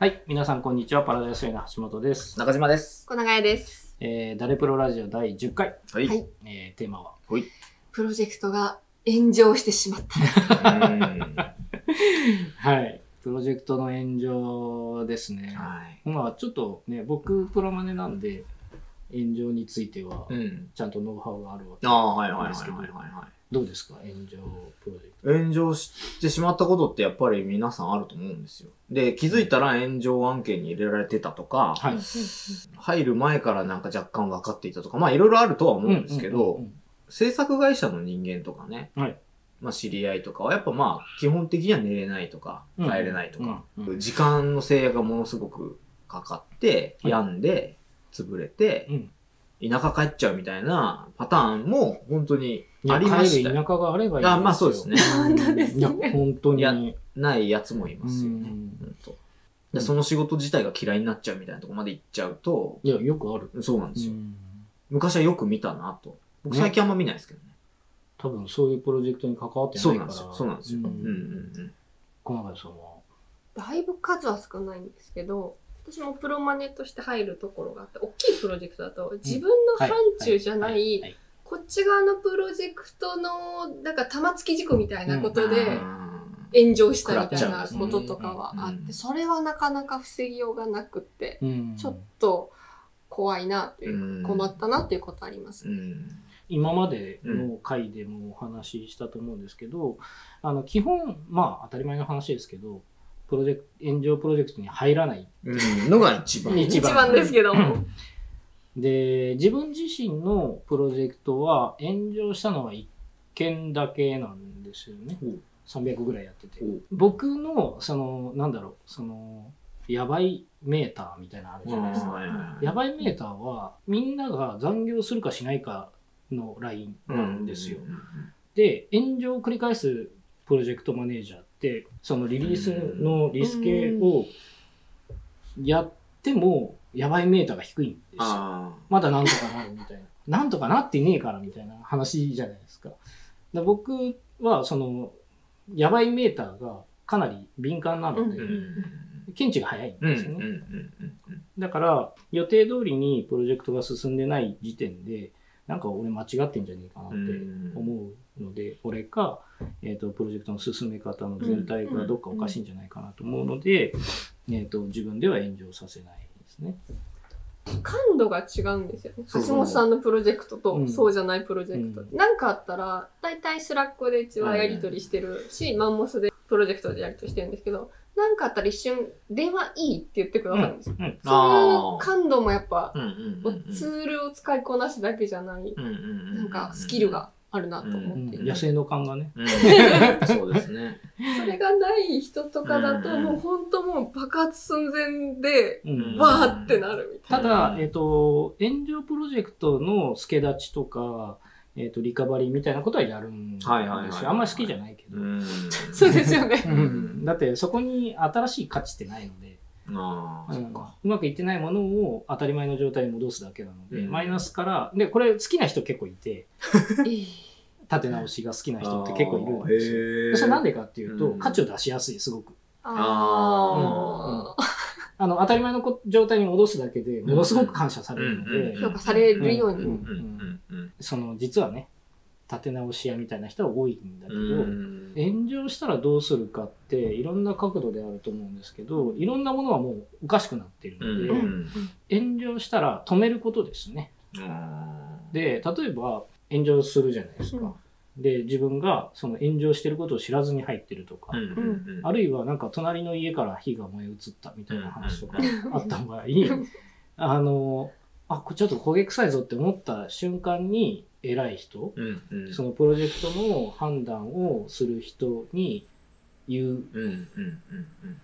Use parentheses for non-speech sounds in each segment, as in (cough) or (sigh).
はい、皆さんこんにちは。パラダイスウェイの橋本です。中島です。小長屋です。えー、ダレプロラジオ第10回、はい。はいえー、テーマは、プロジェクトが炎上してしまった。(laughs) はい、プロジェクトの炎上ですね。はい。まあちょっとね、僕プロマネなんで、炎上についてはうん。ちゃんとノウハウがあるわけああ、はいはいはいですけどはいはどうですか？炎上プロジェクい。炎上してしまったことってやっぱり皆さんあると思うんですよ。で、気づいたら炎上案件に入れられてたとか、ト。はい。入る前からなんか若干分かっていたとか、まあいろいろあるとは思うんですけうどん、うん制作会社の人間とかね、はいまあ知り合いとかはやっぱまあ基本的には寝れないとか、うん帰れないとか、うんうん時間の制約がものすごくかかって、はい病んで、潰れて、うん田舎帰っちゃうみたいなパターンも本当にありましたよ。帰る田舎があればいいんですよ。あまあそうですね。本当ですいや、ね。本当に。ないやつもいますよね。うんでその仕事自体が嫌いになっちゃうみたいなところまで行っちゃうと、いや、よくある。そうなんですよ。うん昔はよく見たなと。僕ね最近あんま見ないですけどね。多分そういうプロジェクトに関わってないから。そうなんですよ。そうなんですよ。ううんんうんうん。小永さんは？だいぶ数は少ないんですけど、私もプロマネとして入るところがあって、大きいプロジェクトだと自分の範疇じゃな、はい。はい。こっち側のプロジェクトの、なんか玉突き事故みたいなことであ炎上したみたいなこととかはあうん。って、それはなかなか防ぎようがなくって、うん。ちょっと怖いなという困ったなということあります。ーう。ん。今までの回でもお話ししたと思うんですけど、あの基本まあ当たり前の話ですけどプロジェクト炎上プロジェクトに入らない。うん。のが一番。一番。ですけども。で自分自身のプロジェクトは炎上したのは1件だけなんですよね。ほう。300ぐらいやってて。僕のそのなんだろうそのやばいメーターみたいなのあるじゃないですか。やばいメーターはみんなが残業するかしないかのラインなんですよ。で炎上を繰り返すプロジェクトマネージャーそのリリースのリスケをやってもやばいメーターが低いんですよ。あまだなんとかなるみたいな。(laughs) なんとかなってねえからみたいな話じゃないですか。で僕はそのやばいメーターがかなり敏感なので、検知が早いんですよね。だから予定通りにプロジェクトが進んでない時点でなんか俺間違ってんじゃねえかなって思うので、俺か、えー、とプロジェクトの進め方の全体がどっかおかしいんじゃないかなと思うので、えー、と自分では炎上させないですね。感度が違うんですよね。そうそう橋本さんのプロジェクトと、うんそうじゃないプロジェクト。うなんかあったら、だいたいスラックでうちはやり取りしてるし、マンモスでプロジェクトでやり取りしてるんですけど、なんかあったら一瞬、電話いいって言ってくださるんですよ。うんそういう感度もやっぱ、うんうんうんうん。ツールを使いこなすだけじゃない、うんうんうん。なんかスキルがあるなと思って。いて。野生の勘がね。うん。そうですね。それがない人とかだと、うん。もう本当もう爆発寸前で、うん。わーってなるみたいただ、えっ、と、炎上プロジェクトの助立ちとか、えっ、と、リカバリーみたいなことはやるんですよ。はいはいはいあんまり好きじゃないけど。(laughs) そうですよね。うん。だってそこに新しい価値ってないので、ああ、うん。うまくいってないものを当たり前の状態に戻すだけなので、うん。マイナスから、で、これ好きな人結構いて、え (laughs) え立て直しが好きな人って結構いるんですよ。それなんでかっていうと、うん。価値を出しやすい、すごく。ああ、あの、当たり前のこ状態に戻すだけでものすごく感謝されるので、うん評価されるように。その、実はね、立て直し屋みたいな人は多いんだけど、うん炎上したらどうするかっていろんな角度であると思うんですけどいろんなものはもうおかしくなっているので、うん炎上したら止めることですね。あで例えば炎上するじゃないですか、で自分がその炎上してることを知らずに入ってるとか、ーうんうん。うん。あるいはなんか隣の家から火が燃え移ったみたいな話とかあった場合、あのあこれちょっと焦げ臭いぞって思った瞬間に偉い人うんうん。そのプロジェクトの判断をする人に言う。うんうんうん。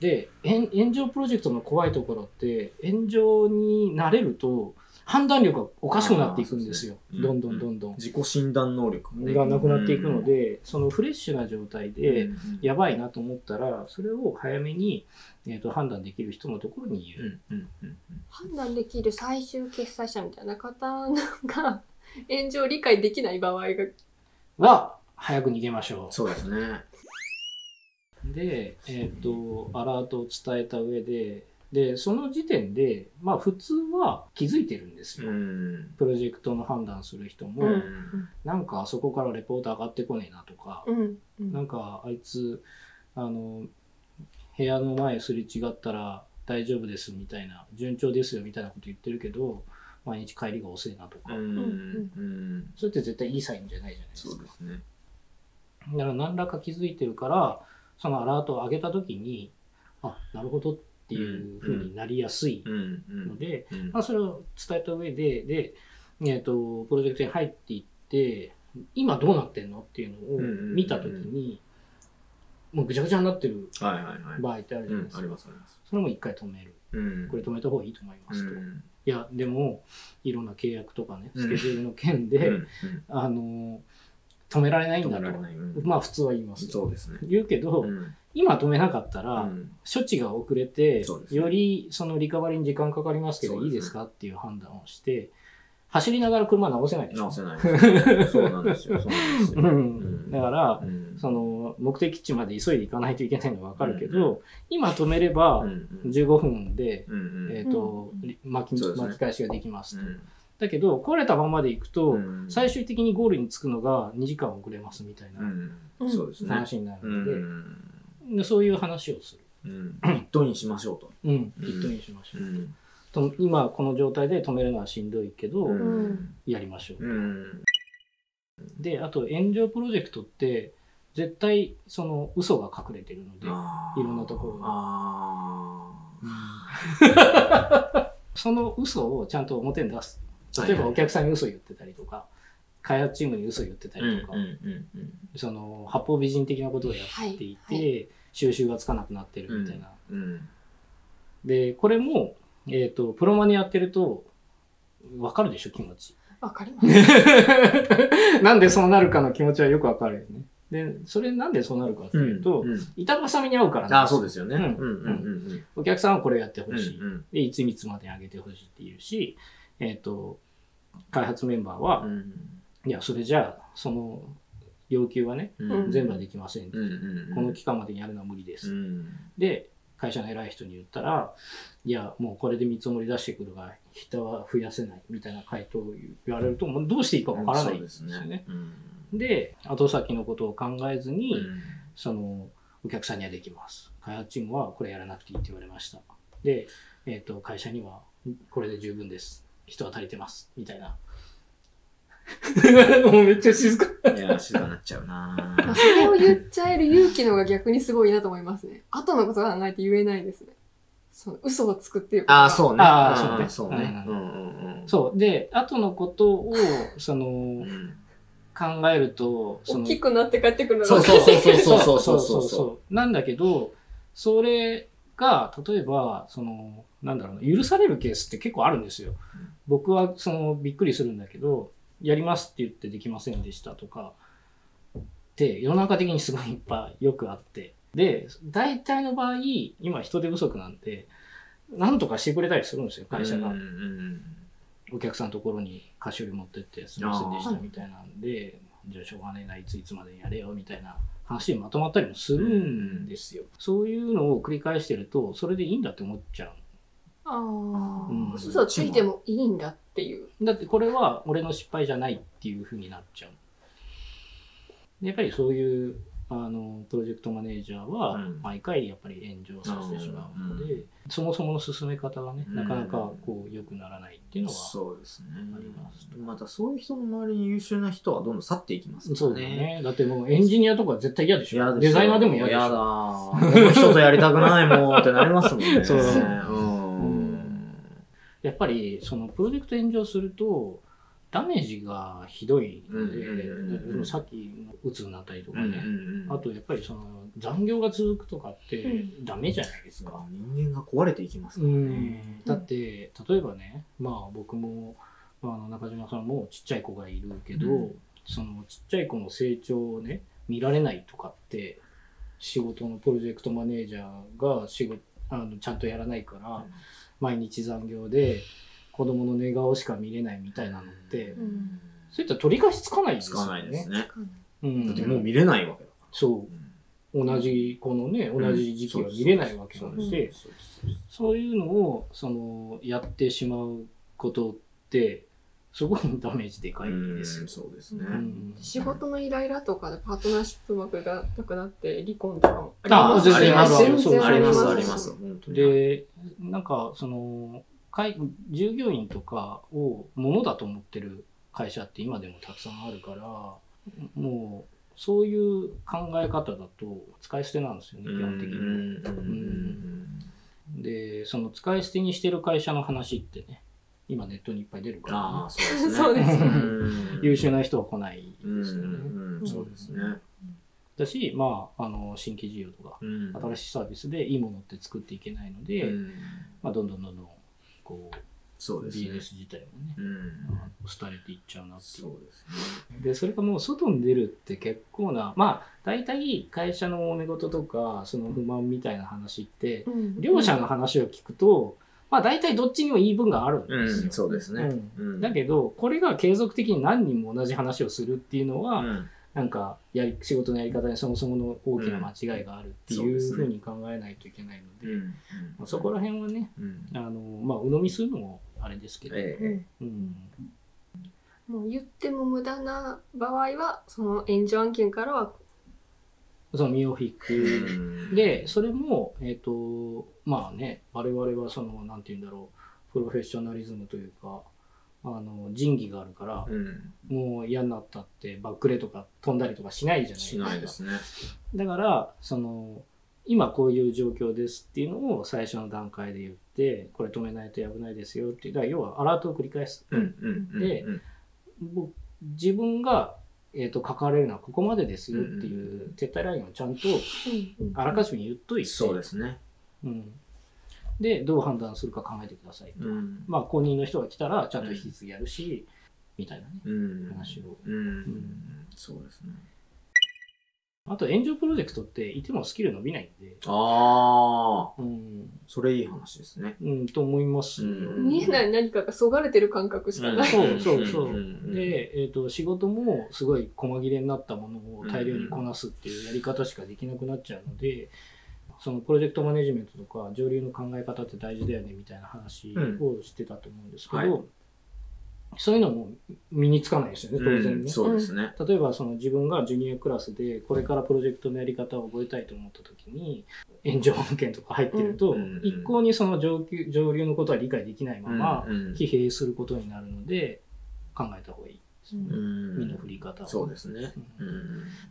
で炎炎上プロジェクトの怖いところって炎上になれると判断力がおかしくなっていくんですよ。どんどんどんどん。自己診断能力ね。がなくなっていくので、そのフレッシュな状態で、うんやばいなと思ったらそれを早めに、えー、と判断できる人のところにう。言う。判断できる最終決済者みたいな方が (laughs) 炎上を理解できない場合が、は早く逃げましょそうですね。で、えっ、と、アラートを伝えた上で、で、その時点で、まあ普通は気づいてるんですうよ。ん。プロジェクトの判断する人も、うんなんかあそこからレポート上がってこねえなとか、うんうんなんかあいつ、あの、部屋の前すれ違ったら大丈夫ですみたいな、順調ですよみたいなこと言ってるけど、毎日帰りが遅いなとか、うん。うん。それって絶対いいサインじゃないじゃないですかそうで。すね。だから何らか気づいてるから、そのアラートを上げたときに、あ、なるほどっていうふうになりやすいので、うんまあ、それを伝えた上で、で、えっ、と、プロジェクトに入っていって、今どうなってんのっていうのを見たときに、もうぐちゃぐちゃになってる。場合ってあるじゃないで。すか。うんありますあります。それも一回止める。うん。これ止めた方がいいと思いますと。いうんや、でも、いろんな契約とかね、うんスケジュールの件で、うんあの、止められないんだと。うんまあ普通は言います。そうですね。言うけど、うん今止めなかったら、うん。処置が遅れて、よりそのリカバリーに時間かかりますけど、いいですかっていう判断をして、走りながら車直せないでしょ直せないです。そうなんですよ。そうなんですよ。うん。うん。だから、うん。その目的地まで急いで行かないといけないのはわかるけど、今止めればうんうん。15分で、うんうん。えっ、と、うん。巻き巻き返しができますと。うん。だけど、壊れたままで行くと、うん。最終的にゴールに着くのが2時間遅れますみたいなうん。そうですね。話になるうので、んでそういう話をする。うんトインしましょうと。うん、ピットインしましょう。うんと今この状態で止めるのはしんどいけど、うんやりましょう。うんで、あと炎上プロジェクトって、絶対その嘘が隠れてるので、いろんなところがあ (laughs) その嘘をちゃんと表に出す。はい例えばお客さんに嘘言ってたりとか、開発チームに嘘言ってたーりとか、うんうんうんその八方美人的なことをやっていて、はい収集がつかなくなってるみたいな。うんで、これも、えっ、と、プロマネやってると、わかるでしょ、気持ち。わかります。(laughs) なんでそうなるかの気持ちはよくわかるよね。で、それなんでそうなるかってういうんと、うん板挟みに合うからなんああ、ですよそうですよね。うんうんうんうんお客さんはこれやってうんほしい。うんで、いついつまでに上げてほしいっていうし、えっ、と、開発メンバーは、うんいや、それじゃあ、その要求はね、うん全部はできません。うんうんこの期間までにやるのは無理です。うんで、会社の偉い人に言ったら、いや、もうこれで見積もり出してくるが、人は増やせないみたいな回答を言われると、もうどうしていいかわからないんですよね。うんで、後先のことを考えずに、うんその、お客さんにはできます。開発チームはこれやらなくていいって言われました。で、えっ、と、会社にはこれで十分です。人は足りてます。みたいな。(laughs) もうめっちゃ静か。いや、静かになっちゃうなまあそれを言っちゃえる勇気の方が逆にすごいなと思いますね。後のこと考えて言えないですね。その嘘をつくっていああ、そうね。あーうんそねそううね。うんうんうん。そう。で、後のことを、その、うん考えると、その、大きくなって帰ってくるのそうがそうそうそうそうそうそうそ。う。なんだけど、それが、例えば、その、なんだろうな、許されるケースって結構あるんですよ。僕は、その、びっくりするんだけど、やりますって言ってできませんでしたとか、って、世の中的にすごいいっぱいよくあって。で、大体の場合、今人手不足なんで、なんとかしてくれたりするんですよ、会社がお客さんのところに菓子折り持ってってすいませんでしたみたいなんで、じゃあしょうがねえな、いついつまでにやれよみたいな話にまとまったりもするんですよ。そういうのを繰り返してると、それでいいんだって思っちゃう。あうんあ、嘘ついてもいいんだっていう。だってこれは俺の失敗じゃないっていう風になっちゃう。でやっぱりそういうあのプロジェクトマネージャーはうん毎回やっぱり炎上させてしまうので、うんそもそもの進め方がね、うんなかなかこう良くならないっていうのは、そうですねあります。またそういう人の周りに優秀な人はどんどん去っていきますそうだね。だってもうエンジニアとか絶対嫌でしょ。デザイナーでも嫌でしょ。嫌だ。この人とやりたくないもんってなりますもんね。(laughs) そううん。やっぱりそのプロジェクト炎上するとダメージがひどいので、さっきのうつになったりとかうんね、うんうん。あとやっぱりその残業が続くとかってうダメじゃないですか。人間が壊れていきますからね。だって例えばねまあ僕も、まあ、あの中島さんもちっちゃい子がいるけど、うん。そのちっちゃい子の成長をね見られないとかって仕事のプロジェクトマネージャーが仕事あのちゃんとやらないから、毎日残業で子供の寝顔しか見れないみたいなのって、うんそういったら取り返しつかないですつよね。かないですね。うん、だってもう見れないわけだかそら。う。同じ、このね、同じ時期は見れないわけなので、そういうのを、その、やってしまうことって、すごいダメージでかいですよ。うん。そうですね。うん。仕事のイライラとかでパートナーシップ枠がなくなって離婚とかもあ全然ある。ある全然そうあります、ありまあります。で、なんか、その、会従業員とかを物だと思ってる会社って今でもたくさんあるから、もう、そういう考え方だと使い捨てなんですよね、基本的に。で、その使い捨てにしてる会社の話ってね、今ネットにいっぱい出るから、ああ、そうですね。(laughs) そうですねうん優秀な人は来ないうんですよね。うんそうですね。だし、まあ、あの、新規事業とか、うん新しいサービスでいいものって作っていけないので、うんまあ、どんどんどんどん、こう、そうですね。BS 自体もね、うん廃れていっちゃうなっていうそうですね。で、それがもう外に出るって結構な、まあ、大体会社の揉め事とか、その不満みたいな話って、うん両者の話を聞くと、まあ大体どっちにも言い分があるんうですよ。ん、そうですね。うん。だけど、これが継続的に何人も同じ話をするっていうのは、うん。なんかやり、仕事のやり方にそもそもの大きな間違いがあるっていうふうに考えないといけないので、うん。まあそこら辺はね、うん。あの、まあ、鵜呑みするのもあれですけど、ええ。うん。もう言っても無駄な場合はその援助案件からはその身を引く。うん。で、それも、えっ、と、まあね、我々はその、なんて言うんだろう、プロフェッショナリズムというか、あの、仁義があるから、うんもう嫌になったってバックレとか飛んだりとかしないじゃないしないですね。だから、その、今こういう状況ですっていうのを最初の段階で言って、これ止めないと危ないですよっていう、だから要はアラートを繰り返す。うんうんうんでうん僕自分が、えー、と関われるのはここまでですよっていう撤退ラインをちゃんとあらかじめ言っといて、そうですね。うん、でどう判断するか考えてくださいと、うん。まあ公認の人が来たらちゃんと引き継ぎやるし、みたいなねうん。話を。うん。そうですね。あと炎上プロジェクトっていてもスキル伸びないんで。ああ、うん、それいい話ですね。うん、と思います。よ、うん。見えない何かがそがれてる感覚しかない、そうそうそう。んん。で、えー、と仕事もすごい細切れになったものを大量にこなすっていうやり方しかできなくなっちゃうので、そのプロジェクトマネジメントとか上流の考え方って大事だよねみたいな話をしてたと思うんですけど、うんはい。そういうのも身につかないですよね当然ね。うんそうですね。例えばその自分がジュニアクラスでこれからプロジェクトのやり方を覚えたいと思った時に炎上案件とか入ってると、うん一向にその上級上流のことは理解できないまま疲弊することになるので考えた方がいい身の振り方を。そうですね。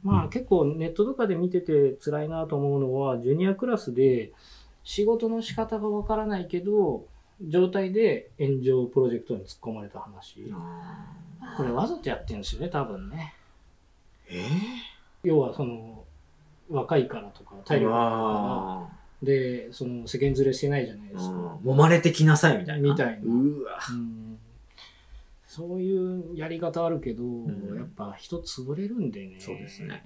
まあ結構ネットとかで見てて辛いなと思うのはジュニアクラスで仕事の仕方がわからないけど状態で炎上プロジェクトに突っ込まれた話。あこれわざとやってるんですよね多分ね。ー？え要はその若いからとか体力が。でその世間連れしてないじゃないーですか、揉まれてきなさいみたいな。みたいな。うわ。うんそういうやり方あるけど、んやっぱ人潰れるんでねそうですね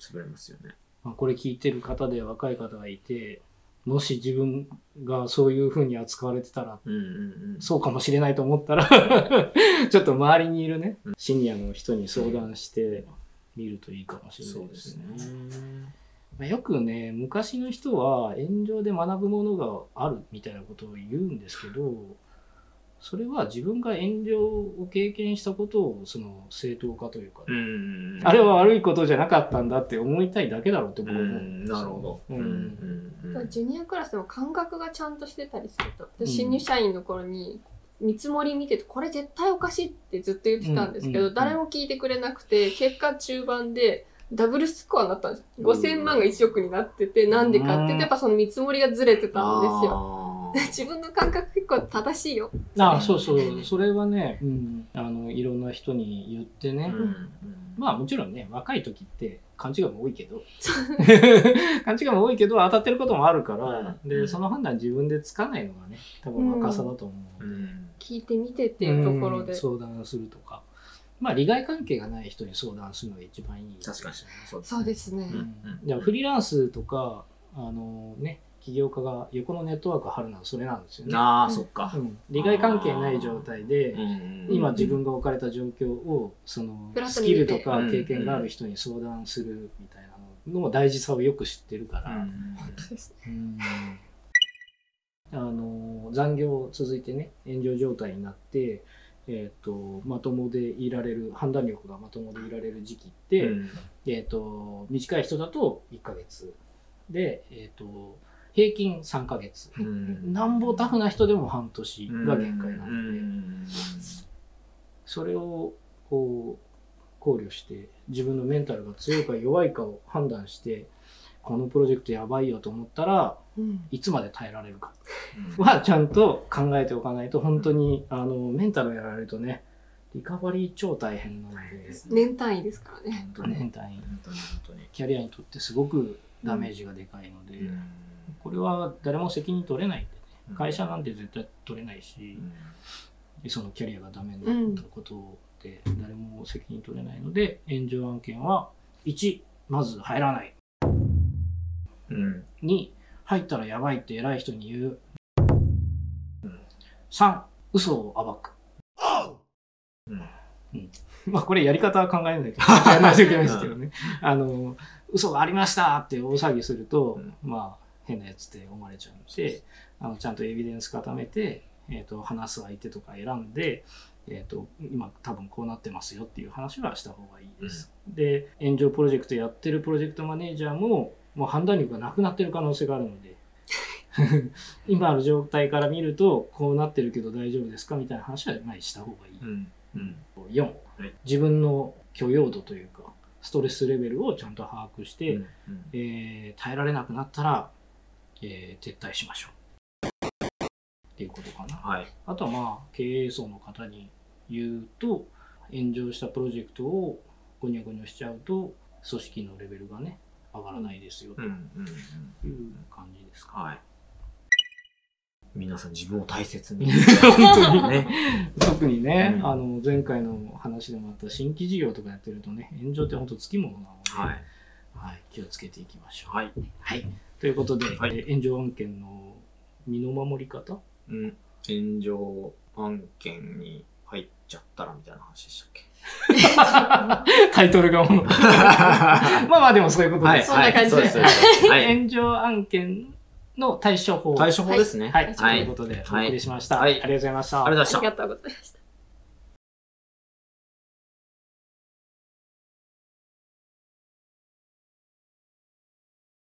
潰れますよね。まあ、これ聞いてる方で若い方がいてもし自分がそういう風に扱われてたらうんうんうん。そうかもしれないと思ったら (laughs) ちょっと周りにいるねシニアの人に相談してみるといいかもしれそないでねうですすね。まあよくね昔の人は炎上で学ぶものがあるみたいなことを言うんですけどそれは自分が炎上を経験したことをその正当化というか。あれは悪いことじゃなかったんだって思いたいだけだろうって僕は思うんですよ。なるほど。うん。ジュニアクラスでも感覚がちゃんとしてたりすると新入社員の頃に見積もり見ててこれ絶対おかしいってずっと言ってたんですけど、誰も聞いてくれなくて結果中盤でダブルスコアになったんですうん。5000万が1億になっててなんでかって言ってやっぱその見積もりがずれてたんですよ (laughs) 自分の感覚結構正しいよ。あそうそう。それはね、うん、あのいろんな人に言ってね、うん。まあもちろんね若い時って勘違いも多いけど。(laughs) 勘違いも多いけど当たってることもあるから、うん。でその判断自分でつかないのがね多分若さだと思う。ので、うん。聞いてみてっていうところで、うん。相談するとか。まあ利害関係がない人に相談するのが一番いい。確かに。そうですそうですね、フリーランスとかあのね起業家が横のネットワークを張るのはそれなんですよね、ああそっか。うん、利害関係ない状態で、うん今自分が置かれた状況をそのスキルとか経験がある人に相談するみたいなのっの大事さをよく知ってるから、本当ですね。うん。あの残業続いてね炎上状態になって、えー、とまともでいられる判断力がまともでいられる時期って、うん。えー、と短い人だと1ヶ月。で、えー、と平均3ヶ月、うん。なんぼタフな人でも半年が限界なうので、ん。それをこう考慮して自分のメンタルが強いか弱いかを判断してこのプロジェクトやばいよと思ったらうん。いつまで耐えられるか。はちゃんと考えておかないと本当にあのメンタルやられるとねリカバリー超大変なので。年単位ですからね。年単位。キャリアにとってすごくダメージがでかいので、うんこれは誰も責任取れないね。会社なんて絶対取れないし、そのキャリアがダメになったことで誰も責任取れないので炎上案件は1まず入らない。うん。2入ったらやばいって偉い人に言う。うん。3嘘を暴く。うん。(laughs) まあこれやり方は考えないと (laughs) やらないといけないですけどね。あの嘘がありましたって大騒ぎすると、まあ変なやつって思われちゃうのであのちゃんとエビデンス固めて、えー、と話す相手とか選んで、えー、と今多分こうなってますよっていう話はした方がいいです。で炎上プロジェクトやってるプロジェクトマネージャーももう判断力がなくなってる可能性があるので (laughs) 今ある状態から見るとこうなってるけど大丈夫ですかみたいな話は前にした方がいい。うんうん4、はい自分の許容度というかストレスレベルをちゃんと把握して、うんえー耐えられなくなったら、えー撤退しましょう。っていうことかな。はい。あとはまあ、経営層の方に言うと、炎上したプロジェクトをゴニョゴニョしちゃうと、組織のレベルがね、上がらないですよとうんうんうん。いう感じですか。はい。皆さん自分を大切に。本当にね。特にね、うん。あの前回の話でもあった新規事業とかやってるとね、炎上って本当つきものなので、はいはい気をつけていきましょう。はい。はい。ということで、はい。えー炎上案件の身の守り方？うん。炎上案件に入っちゃったらみたいな話でしたっけ？(laughs) タイトルがもう。(laughs) まあまあでもそういうことです。そんな感じで。はいそうですそうです。はい。炎上案件の対処法。対処法ですね。はい、はい。ということでお送りしました。はい。ありがとうございました。ありがとうございました。ありがとうございました。